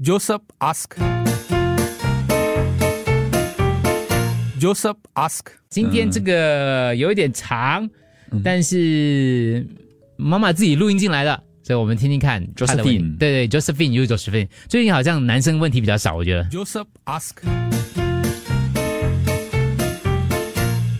Joseph ask. Joseph ask. 今天这个有一点长，但是妈妈自己录音进来的，所以我们听听看她的问题 Josephine 对对，Josephine 就是 Josephine。最近好像男生问题比较少，我觉得。Joseph ask.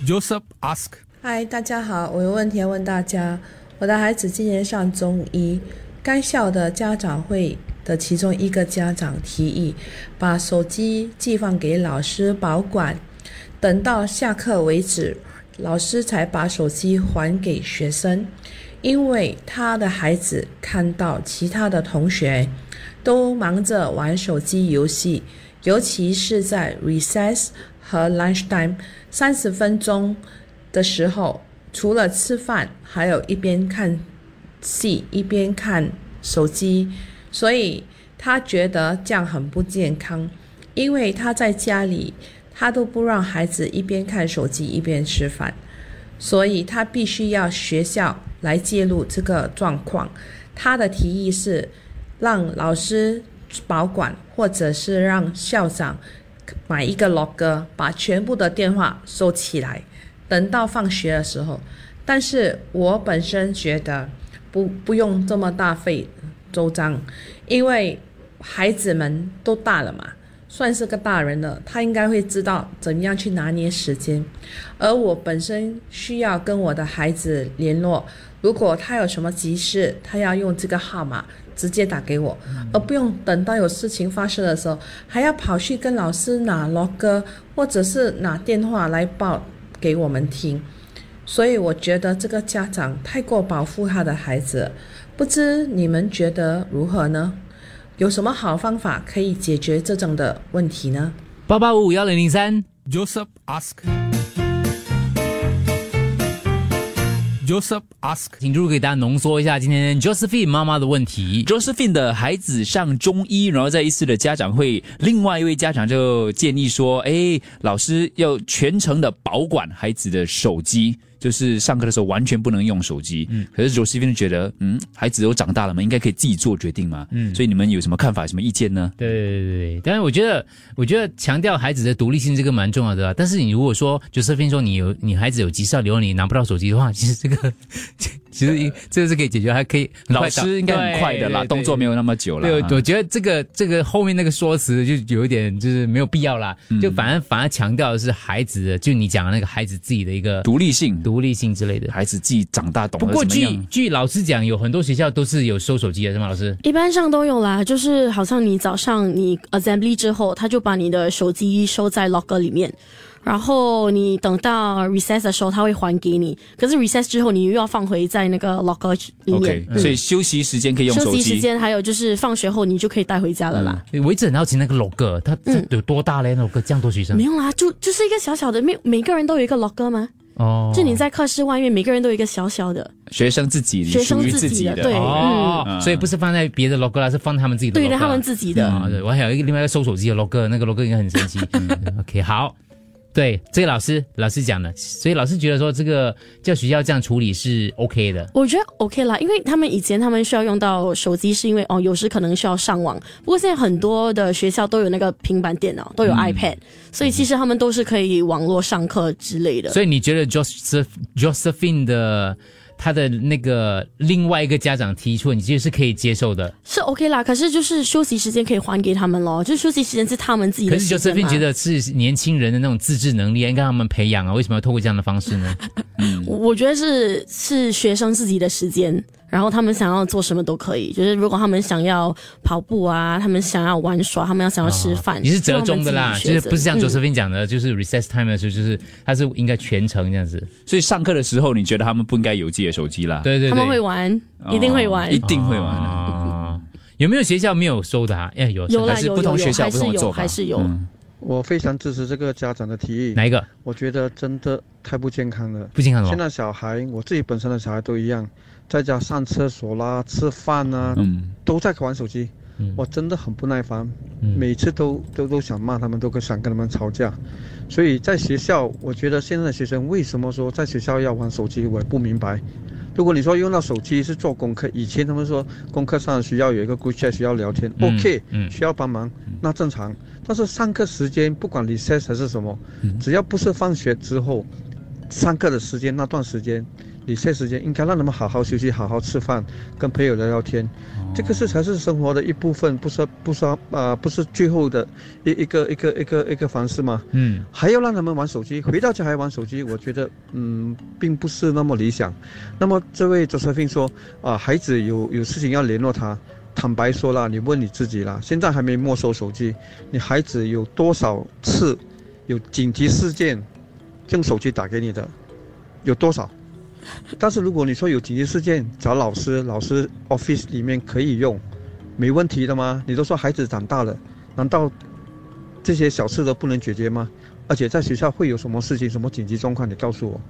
Joseph ask. 嗨，大家好，我有问题要问大家。我的孩子今年上中一，该校的家长会的其中一个家长提议，把手机寄放给老师保管，等到下课为止，老师才把手机还给学生。因为他的孩子看到其他的同学都忙着玩手机游戏，尤其是在 recess 和 lunchtime 三十分钟的时候，除了吃饭，还有一边看戏一边看手机，所以他觉得这样很不健康。因为他在家里，他都不让孩子一边看手机一边吃饭，所以他必须要学校来介入这个状况。他的提议是让老师保管，或者是让校长买一个 log，把全部的电话收起来，等到放学的时候。但是我本身觉得不不用这么大费周章，因为孩子们都大了嘛，算是个大人了，他应该会知道怎样去拿捏时间。而我本身需要跟我的孩子联络，如果他有什么急事，他要用这个号码直接打给我，而不用等到有事情发生的时候，还要跑去跟老师拿 log 或者是拿电话来报给我们听。所以我觉得这个家长太过保护他的孩子，不知你们觉得如何呢？有什么好方法可以解决这种的问题呢？八八五五幺零零三，Joseph ask. Joseph ask. 请朱给大家浓缩一下今天 Josephine 妈妈的问题。Josephine 的孩子上中医，然后在一次的家长会，另外一位家长就建议说：“哎，老师要全程的保管孩子的手机，就是上课的时候完全不能用手机。”嗯，可是 Josephine 觉得，嗯，孩子都长大了嘛，应该可以自己做决定嘛。嗯，所以你们有什么看法、什么意见呢？对对对对，但是我觉得，我觉得强调孩子的独立性这个蛮重要的啊。但是你如果说 Josephine 说你有你孩子有急事要留，你拿不到手机的话，其实这个其实这个是可以解决，还可以老师应该很快的啦，动作没有那么久了。对，啊我觉得这个这个后面那个说辞就有一点就是没有必要啦，就反而反而强调的是孩子的，就你讲的那个孩子自己的一个独立性，独立性之类的。孩子自己长大懂不过据。据老师讲，有很多学校都是有收手机的，是吗？老师？一般上都有啦，就是好像你早上你 assembly 之后，他就把你的手机收在 locker 里面，然后你等到 recess 的时候，他会还给你。可是 recess 之后，你又要放回在那个 locker 里面 OK，。所以休息时间可以用手休息时。间还有就是放学后，你就可以带回家了啦。我一直很好奇那个 log，它它有多大嘞？那 log 这样多学生没？有啦，就就是一个小小的，每每个人都有一个 locker 吗？哦，就你在课室外面，每个人都有一个小小的。学生自己学生自己己的，对哦，嗯所以不是放在别的 log 啦，是放在他们自己的。对的，他们自己的。我还有一个另外一个收手机的 log，那个该很神奇。OK，好，对，这个老师老师讲的，所以老师觉得说这个叫学校这样处理是 OK 的。我觉得 OK 啦，因为他们以前他们需要用到手机，是因为哦，有时可能需要上网。不过现在很多的学校都有那个平板电脑，都有 iPad，、所以其实他们都是可以网络上课之类的。所以你觉得 Joseph Josephine 的他的那个另外一个家长提出，你其实是可以接受的？是 OK 啦，可是就是休息时间可以还给他们咯，就是休息时间是他们自己的可是的时间 Josephine 嘛觉得是年轻人的那种自制能力，应该让他们培养啊，为什么要透过这样的方式呢？我我觉得是是学生自己的时间，然后他们想要做什么都可以。就是如果他们想要跑步啊，他们想要玩耍，他们要想要吃饭，哦你是折中的啦，就就是不是像嗯 Josephine 讲的，就是 recess time 的时候，就是他是应该全程这样子。所以上课的时候，你觉得他们不应该有自己的手机啦？对对对，他们会玩，一定会玩。哦一定会玩的。啊。有没有学校没有收的啊？哎，有有啦还是有不同学校不同的做法还是有。嗯我非常支持这个家长的提议，哪一个我觉得真的太不健康了。不健康了？现在小孩，我自己本身的小孩都一样，在家上厕所啦、吃饭啊，嗯，都在玩手机。嗯我真的很不耐烦，嗯每次都都都想骂他们，都想跟他们吵架。所以在学校，我觉得现在的学生为什么说在学校要玩手机，我也不明白。如果你说用到手机是做功课，以前他们说功课上需要有一个 group chat 需要聊天、嗯 o k 嗯需要帮忙，那正常。但是上课时间不管 recess 还是什么，嗯只要不是放学之后，上课的时间那段时间，recess 时间应该让他们好好休息、好好吃饭，跟朋友聊聊天。这个是才是生活的一部分，不是不是啊、呃不是最后的一一个一个一个一个方式吗？嗯还要让他们玩手机，回到家还玩手机，我觉得嗯，并不是那么理想。那么这位 Josephine 说啊、孩子有有事情要联络他，坦白说了，你问你自己啦，现在还没没收手机，你孩子有多少次有紧急事件用手机打给你的，有多少？但是如果你说有紧急事件找老师，老师 office 里面可以用，没问题的吗？你都说孩子长大了，难道这些小事都不能解决吗？而且在学校会有什么事情、什么紧急状况，你告诉我。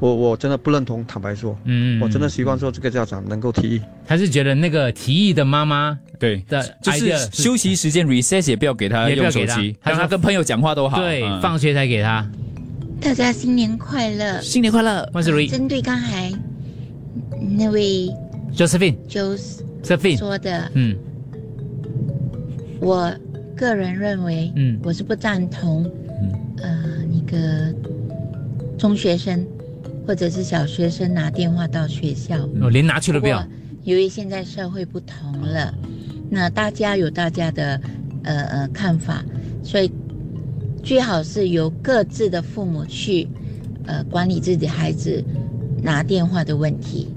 我我真的不认同，坦白说，嗯，我真的希望说这个家长能够提议。他是觉得那个提议的妈妈对，的就是休息时间 recess 也不要给他用手机，让他跟朋友讲话都好。对嗯放学才给他。大家新年快乐！新年快乐。万事如意针对刚才那位 Josephine，Josephine 说的，嗯我个人认为，嗯我是不赞同，呃，那个中学生或者是小学生拿电话到学校。哦连拿去都不要。由于现在社会不同了，那大家有大家的呃呃看法，所以最好是由各自的父母去呃管理自己孩子拿电话的问题。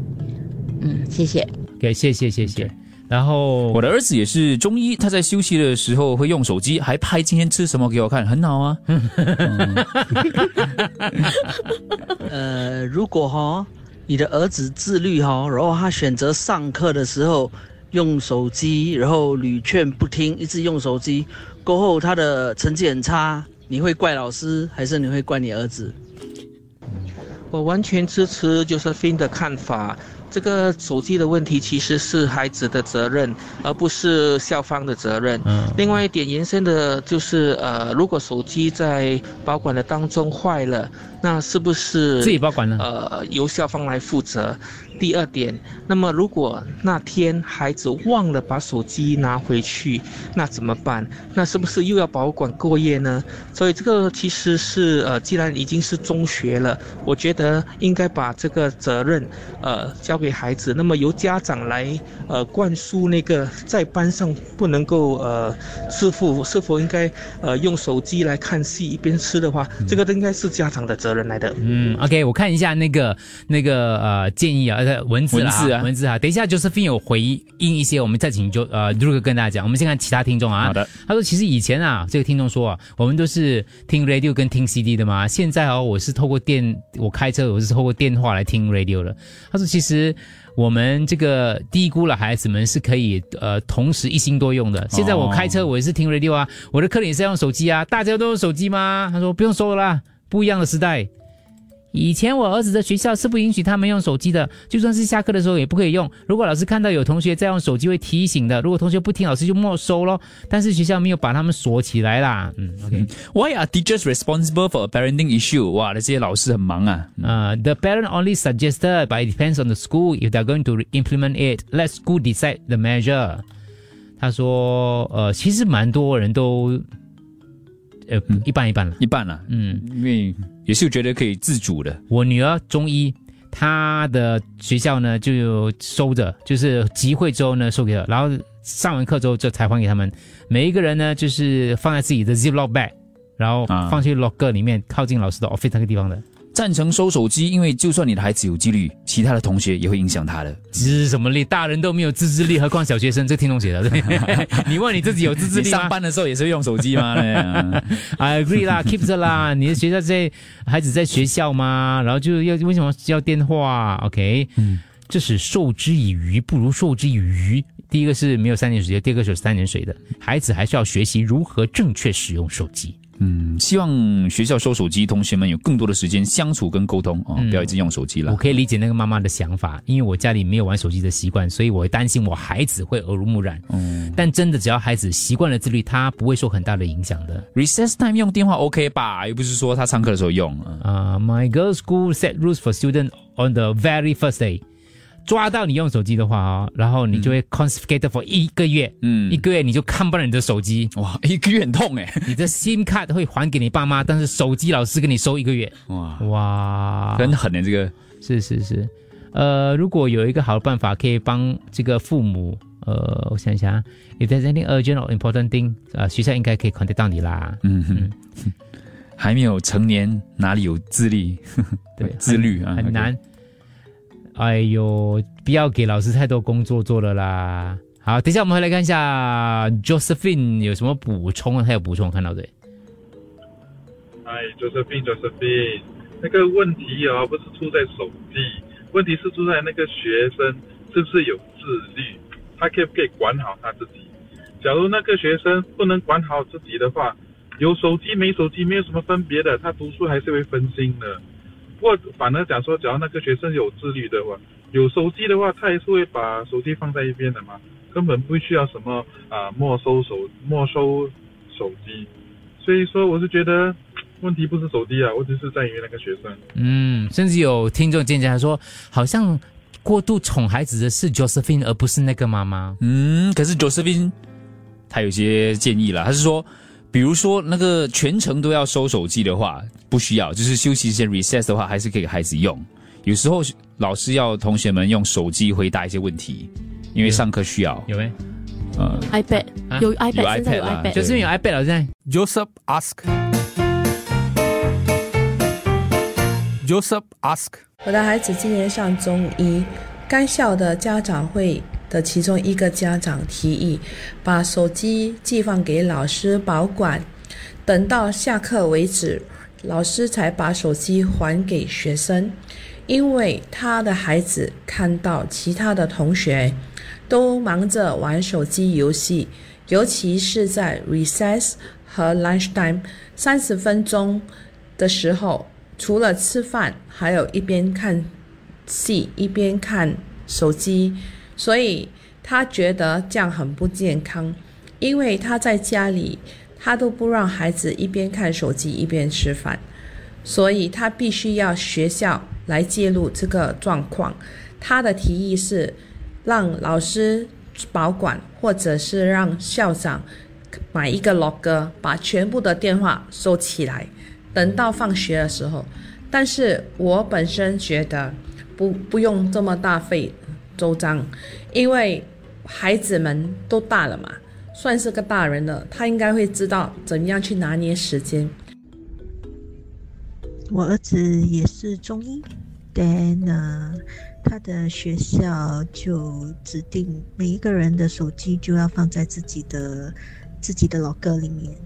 嗯，谢谢。给谢谢谢谢。然后我的儿子也是中医，他在休息的时候会用手机，还拍今天吃什么给我看，很好啊。呃，如果哈、你的儿子自律哈、然后他选择上课的时候用手机，然后屡劝不听，一直用手机，过后他的成绩很差，你会怪老师还是你会怪你儿子？我完全支持 Josephine 的看法。这个手机的问题其实是孩子的责任，而不是校方的责任。嗯另外一点延伸的就是，呃，如果手机在保管的当中坏了，那是不是自己保管呢？呃，由校方来负责。第二点，那么如果那天孩子忘了把手机拿回去，那怎么办？那是不是又要保管过夜呢？所以这个其实是呃，既然已经是中学了，我觉得应该把这个责任呃交给孩子，那么由家长来呃灌输那个在班上不能够呃是否是否应该呃用手机来看戏一边吃的话，这个都应该是家长的责任来的。嗯，OK，我看一下那个那个呃建议啊，文字文字啊文字啊。等一下，Josephine 有回应一些，我们再请就呃 r u 跟大家讲。我们先看其他听众啊。好的，他说其实以前啊，这个听众说啊，我们都是听 radio 跟听 CD 的嘛。现在哦，我是透过电，我开车我是透过电话来听 radio 了。他说其实。我们这个低估了孩子们是可以呃同时一心多用的。现在我开车我也是听 radio 啊，我的客人也是要用手机啊，大家都用手机吗？他说不用说了啦，不一样的时代。以前我儿子的学校是不允许他们用手机的，就算是下课的时候也不可以用。如果老师看到有同学在用手机，会提醒的。如果同学不听，老师就没收咯。但是学校没有把他们锁起来啦。嗯，OK。Why are teachers responsible for a parenting issue？哇，那这些老师很忙啊。呃、t h e parent only suggested, but it depends on the school if they're going to implement it. Let school decide the measure. 他说，呃，其实蛮多人都，呃，一半一半了。一半了、嗯，因为也是觉得可以自主的。我女儿中医，她的学校呢就有收着，就是集会之后呢收给她，然后上完课之后就才还给他们。每一个人呢就是放在自己的 Ziploc bag，然后啊放去 locker 里面，靠近老师的 office 那个地方的。赞成收手机，因为就算你的孩子有纪律，其他的同学也会影响他的。自什么力？大人都没有自制力，何况小学生？这听懂写的，对 你问你自己有自制力吗上班的时候也是用手机吗？嗯 I agree 啦，keep 着啦。你的学校在孩子在学校吗？然后就要为什么要电话？OK，嗯，这是授之以鱼，不如授之以渔。第一个是没有三点水，第二个是有三点水的。孩子还是要学习如何正确使用手机。嗯，希望学校收手机，同学们有更多的时间相处跟沟通哦，嗯不要一直用手机了我。可以理解那个妈妈的想法，因为我家里没有玩手机的习惯，所以我会担心我孩子会耳濡目染。嗯但真的，只要孩子习惯了自律，他不会受很大的影响的。，recess time 用电话 OK 吧？又不是说他上课的时候用。嗯啊、m y girl's school set rules for students on the very first day. 抓到你用手机的话哦，然后你就会 confiscated for 一个月，嗯。一个月你就看不到你的手机，哇，一个月很痛哎，你的 SIM 卡会还给你爸妈，但是手机老师给你收一个月。哇，哇，很狠的这个，是是是，呃，如果有一个好的办法可以帮这个父母，呃，我想一下啊，if there's any urgent or important thing，呃，学校应该可以 contact 到你啦。嗯哼，还没有成年，哪里有自立？对，自律啊，很难。哎呦，不要给老师太多工作做了啦。好，等一下我们回来看一下 Josephine 有什么补充啊？他有补充，看到对。哎，Josephine Josephine，那个问题啊，不是出在手机，问题是出在那个学生是不是有自律，他可不可以管好他自己？假如那个学生不能管好自己的话，有手机没手机没有什么分别的，他读书还是会分心的。不过反而讲说，只要那个学生有自律的话，有手机的话，他也是会把手机放在一边的嘛，根本不需要什么啊、没收手没收手机。所以说，我是觉得问题不是手机啊，问题是在于那个学生。嗯，甚至有听众见解他说，好像过度宠孩子的是 Josephine，而不是那个妈妈。嗯，可是 Josephine 他有些建议了，他是说，比如说那个全程都要收手机的话，不需要，就是休息时间 recess 的话，还是可以给孩子用。有时候老师要同学们用手机回答一些问题，因为上课需要。有没？呃 iPad 啊有 iPad，现在有 iPad 就是有 iPad 了，现在 Joseph ask. Joseph ask. 我的孩子今年上中一，该校的家长会的其中一个家长提议，把手机寄放给老师保管，等到下课为止，老师才把手机还给学生。因为他的孩子看到其他的同学都忙着玩手机游戏，尤其是在 recess 和 lunch time 三十分钟的时候，除了吃饭，还有一边看戏一边看手机，所以他觉得这样很不健康。因为他在家里，他都不让孩子一边看手机一边吃饭，所以他必须要学校来介入这个状况。他的提议是让老师保管，或者是让校长买一个 log，把全部的电话收起来，等到放学的时候。但是我本身觉得不不用这么大费周章，因为孩子们都大了嘛，算是个大人了，他应该会知道怎样去拿捏时间。我儿子也是中医，then 呢，他的学校就指定每一个人的手机就要放在自己的自己的 locker 里面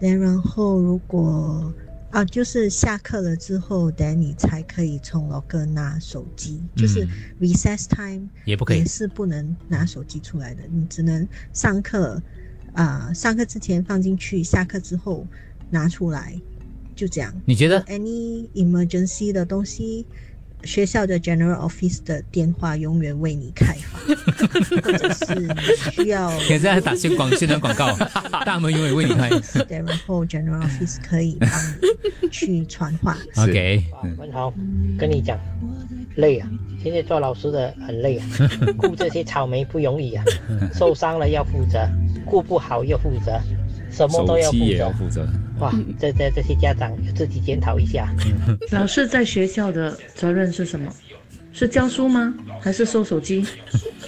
那然后如果啊，就是下课了之后，then 你才可以从 locker 拿手机，就是 recess time 也不可以。也是不能拿手机出来的，你只能上课啊、上课之前放进去，下课之后拿出来，就这样。你觉得？Any emergency 的东西，学校的 general office 的电话永远为你开放，或者是你需要，现在打宣广宣传广告，大门永远为你开。对，然后 general office 可以帮你去传话。OK，文豪，跟你讲，累啊！现在做老师的很累啊，顾这些草莓不容易啊，受伤了要负责，顾不好要负责，什么都要负手机也要责。负责。哇，这这这些家长要自己检讨一下。老师在学校的责任是什么？是教书吗？还是收手机？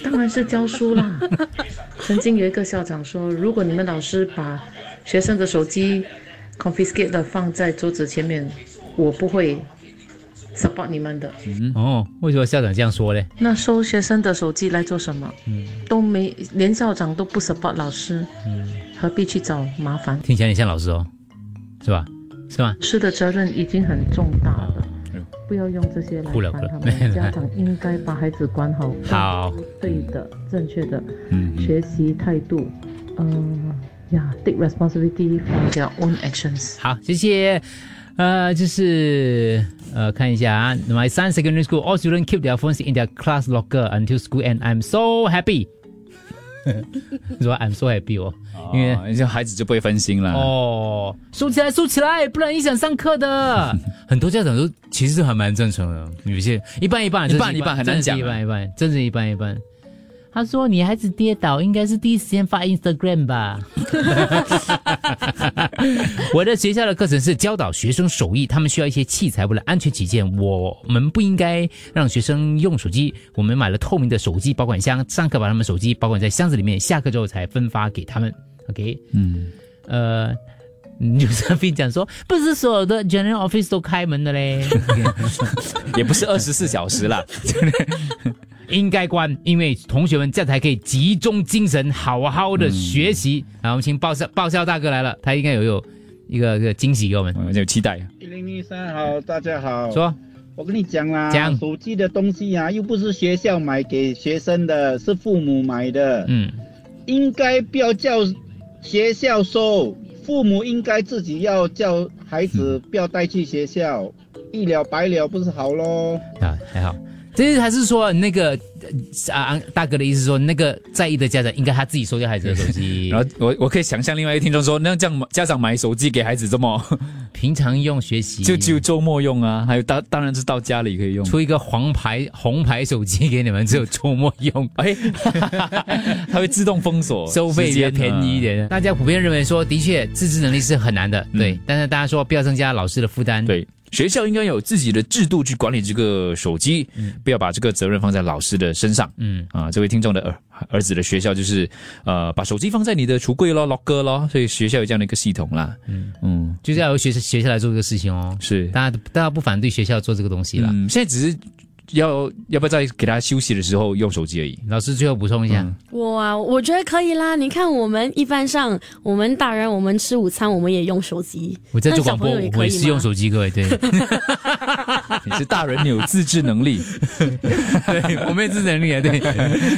当然是教书啦。曾经有一个校长说，如果你们老师把学生的手机 confiscate 的放在桌子前面，我不会 support 你们的。嗯哦，为什么校长这样说呢？那收学生的手机来做什么？嗯都没，连校长都不 support 老师，嗯，何必去找麻烦？听起来你像老师哦，是吧？是吗？是的责任已经很重大了，不要用这些来烦他们。家长应该把孩子管好，好，对的、正确的嗯学习态度。嗯呀，take responsibility for their own actions。好，谢谢。呃，就是呃，看一下啊，My son secondary school all students keep their phones in their class locker until school end. I'm so happy. 说 I'm so happy 哦，因为哦这孩子就不会分心了。哦，收起来，收起来，不然影响上课的。很多家长都其实还蛮正常的，有些一半一半，一半一半很难讲一半一半，真是一半一半。他说：“女孩子跌倒，应该是第一时间发 Instagram 吧？” 我的学校的课程是教导学生手艺，他们需要一些器材，为了安全起见，我们不应该让学生用手机。我们买了透明的手机保管箱，上课把他们手机保管在箱子里面，下课之后才分发给他们。OK，嗯，呃。有上宾讲说，不是所有的 General Office 都开门的嘞，也不是二十四小时啦。应该关，因为同学们这样才可以集中精神，好好的学习。好，我们请爆笑爆笑大哥来了，他应该有有一个一个惊喜给我们，我们有期待。一零零三好，大家好。说，我跟你讲啦，讲手机的东西啊，又不是学校买给学生的，是父母买的。嗯，应该不要叫学校收，父母应该自己要叫孩子不要带去学校，一了百了不是好咯？啊，还好。这是还是说那个呃啊大哥的意思是说，那个在意的家长应该他自己收掉孩子的手机，然后我我可以想象另外一个听众说，那这样家长买手机给孩子这么平常用学习，就只有周末用啊，还有当当然是到家里可以用。出一个黄牌红牌手机给你们，只有周末用，哎，它会自动封锁，收费比较时间便宜一点。大家普遍认为说，的确自制能力是很难的，对。但是大家说不要增加老师的负担，对。学校应该有自己的制度去管理这个手机，不要把这个责任放在老师的身上。嗯啊，这位听众的儿儿子的学校就是呃，把手机放在你的橱柜咯，locker 咯，所以学校有这样的一个系统啦。嗯嗯，就是要由学学校来做这个事情哦。是，大家大家不反对学校做这个东西啦。嗯，现在只是要要不要在给他休息的时候用手机而已。老师最后补充一下，我啊，我觉得可以啦。你看，我们一般上，我们大人我们吃午餐，我们也用手机。我在做广播，也我也是用手机，各位对。你是大人，你有自制能力。对，我没有自制能力啊，对。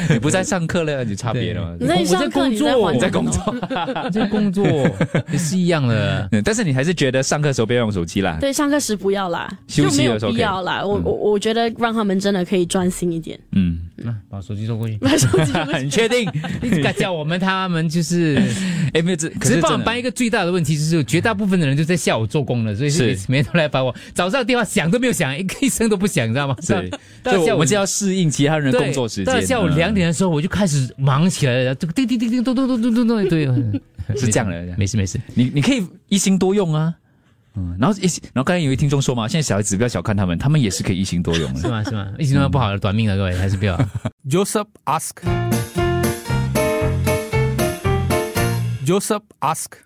你不在上课了，你差别了。那你我在上课你工作，还在工作，我在工作也是一样的。嗯但是你还是觉得上课时候不要用手机啦。对，上课时不要啦，休息就没有的时候可以必要啦。我我我觉得让他们真的可以专心一点。嗯，那把手机收过去。把手机收过去 你确定？一直叫我们，他们就是，哎，没有这，可是帮我们班一个最大的问题就是，绝大部分的人就在下午做工了，所以是每次每天都来烦我。早上电话响都没有响，一一声都不响，你知道吗？是，到下午我们就要适应其他人的工作时间。到下午两点的时候，我就开始忙起来了，这个叮叮叮叮咚咚咚咚咚咚，对，是这样的。没事没事，你你可以一心多用啊。嗯，然后一然后刚才有位听众说嘛，现在小孩子不要小看他们，他们也是可以一心多用的。是吗？是吗？一心多用不好，短命了，各位还是不要。Joseph ask. Joseph ask.